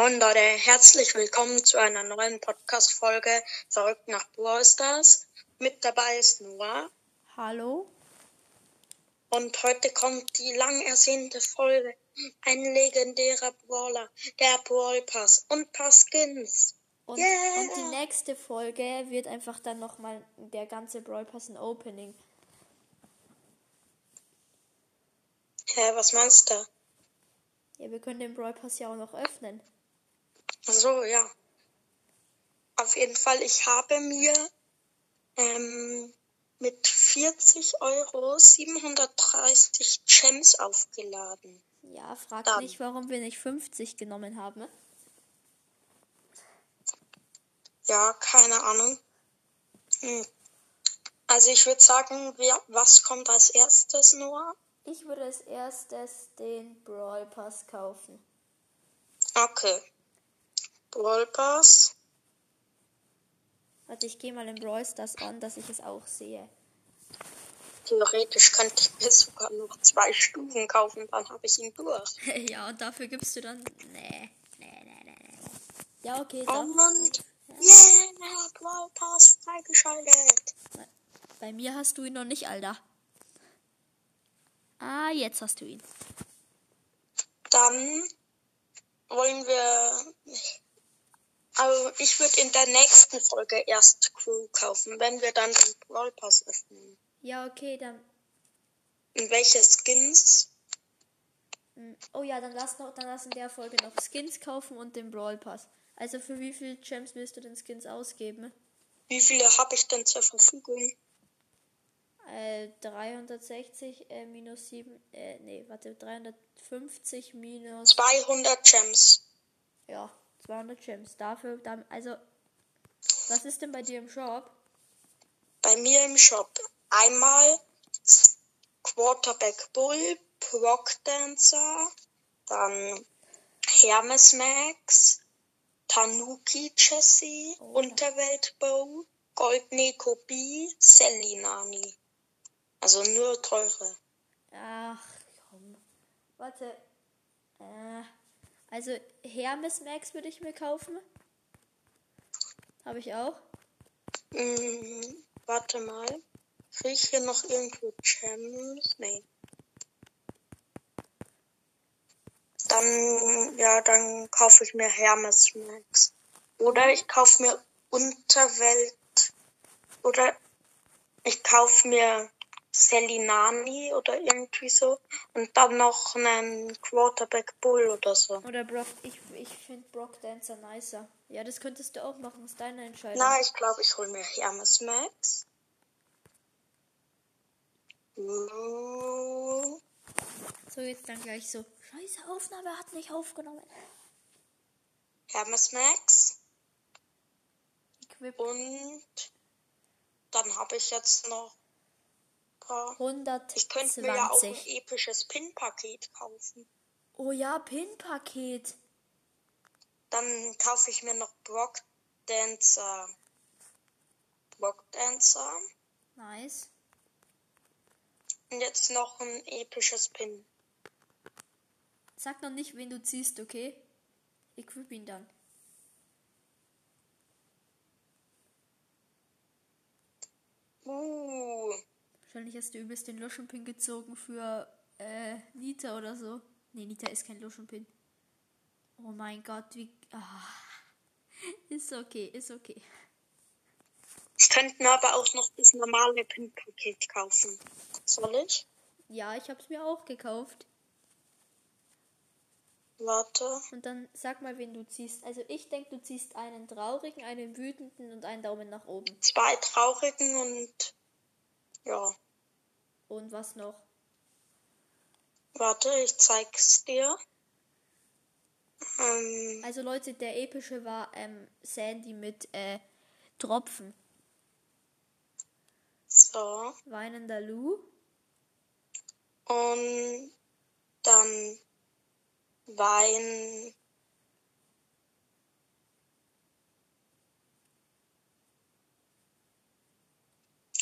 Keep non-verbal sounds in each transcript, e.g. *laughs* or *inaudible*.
Moin Leute, herzlich willkommen zu einer neuen Podcast-Folge Verrückt nach Brawl Stars. Mit dabei ist Noah Hallo? und heute kommt die lang ersehnte Folge. Ein legendärer Brawler, der Brawl Pass und paar Skins. Und, Yeah. und die nächste Folge wird einfach dann nochmal der ganze Brawl Pass ein Opening. Hä, was meinst du? Ja, wir können den Brawl Pass ja auch noch öffnen. Ach so, ja. Auf jeden Fall, ich habe mir ähm, mit 40 Euro 730 Gems aufgeladen. Ja, frag Dann. nicht, warum wir nicht 50 genommen haben. Ja, keine Ahnung. Hm. Also ich würde sagen, wer, was kommt als erstes, Noah? Ich würde als erstes den Brawl Pass kaufen. Okay. Brawl Pass. Warte, ich gehe mal in Brawl Stars an, dass ich es auch sehe. Theoretisch könnte ich mir sogar noch zwei Stufen kaufen, dann habe ich ihn durch. *laughs* ja, und dafür gibst du dann. Nee, nee, nee, nee, nee. Ja, okay, Oh dann. Mann. Yeah, Brawl Pass freigeschaltet. Bei mir hast du ihn noch nicht, Alter. Ah, jetzt hast du ihn. Dann wollen wir. Also ich würde in der nächsten Folge erst Crew kaufen, wenn wir dann den Brawl Pass öffnen. Ja, okay, dann. Und welche Skins? mm, Oh ja, dann lass noch, dann lass in der Folge noch Skins kaufen und den Brawl Pass. Also für wie viel Gems willst du den Skins ausgeben? Wie viele habe ich denn zur Verfügung? Äh, 360 äh, minus 7, äh, nee, warte, 350 minus, 200 Gems. ja, 200 Gems. Dafür, dann, also, was ist denn bei dir im Shop? Bei mir im Shop einmal Quarterback Bull, Proc Dancer, dann Hermes Max, Tanuki Jessie, Oh. Unterwelt Bow, Goldene Kobi, Selinani. Also nur teure. Ach, komm. Warte. Äh, also Hermes Max würde ich mir kaufen. Habe ich auch. Hm, warte mal. Krieg ich hier noch irgendwo Gems? Nee. Dann, ja, dann kaufe ich mir Hermes Max. Oder ich kaufe mir Unterwelt. Oder ich kaufe mir Selinani oder irgendwie so. Und dann noch einen Quarterback Bull oder so. Oder Brock. Ich, ich finde Brock Dancer nicer. Ja, das könntest du auch machen. Ist deine Entscheidung. Na, ich glaube, ich hole mir Hermes Max. So, jetzt dann gleich so. Scheiße, Aufnahme hat nicht aufgenommen. Hermes Max. Equip Und dann habe ich jetzt noch. Ein paar- Ich könnte mir ja auch ein 120. episches Pin-Paket kaufen. Oh ja, Pin-Paket. Dann kaufe ich mir noch Brock Dancer. Brock Dancer. Nice. Und jetzt noch ein episches Pin. Sag noch nicht, wen du ziehst, okay? Equip ihn dann. Wahrscheinlich hast du übelst den Luschenpin gezogen für äh, Nita oder so. Nee, Nita ist kein Luschenpin. Oh mein Gott, wie. Ah. *laughs* Ist okay, ist okay. ich könnte mir aber auch noch das normale Pin-Paket kaufen. Soll ich? Ja, ich hab's mir auch gekauft. Warte. Und dann sag mal, wen du ziehst. Also ich denke, du ziehst einen traurigen, einen wütenden und einen Daumen nach oben. Zwei traurigen und. Ja. Und was noch? Warte, ich zeig's dir. Ähm, Also Leute, der epische war ähm, Sandy mit äh, Tropfen. so. Weinender Lou. Und dann Wein.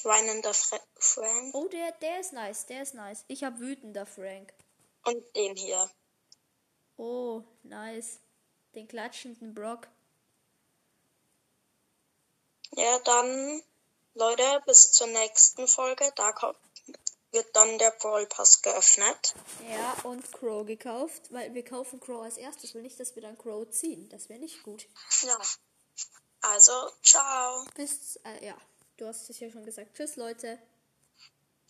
Weinender Fra Frank Oh, der, der ist nice, der ist nice. Ich hab wütender Frank. und den hier. Oh, nice. Den klatschenden Brock. Ja, dann, Leute, bis zur nächsten Folge. Da kommt, wird dann der Brawl Pass geöffnet. Ja, und Crow gekauft, weil wir kaufen Crow als erstes. Will nicht, dass wir dann Crow ziehen. Das wäre nicht gut. Ja. Also, ciao. Bis, äh, ja, du hast es ja schon gesagt. Tschüss, Leute.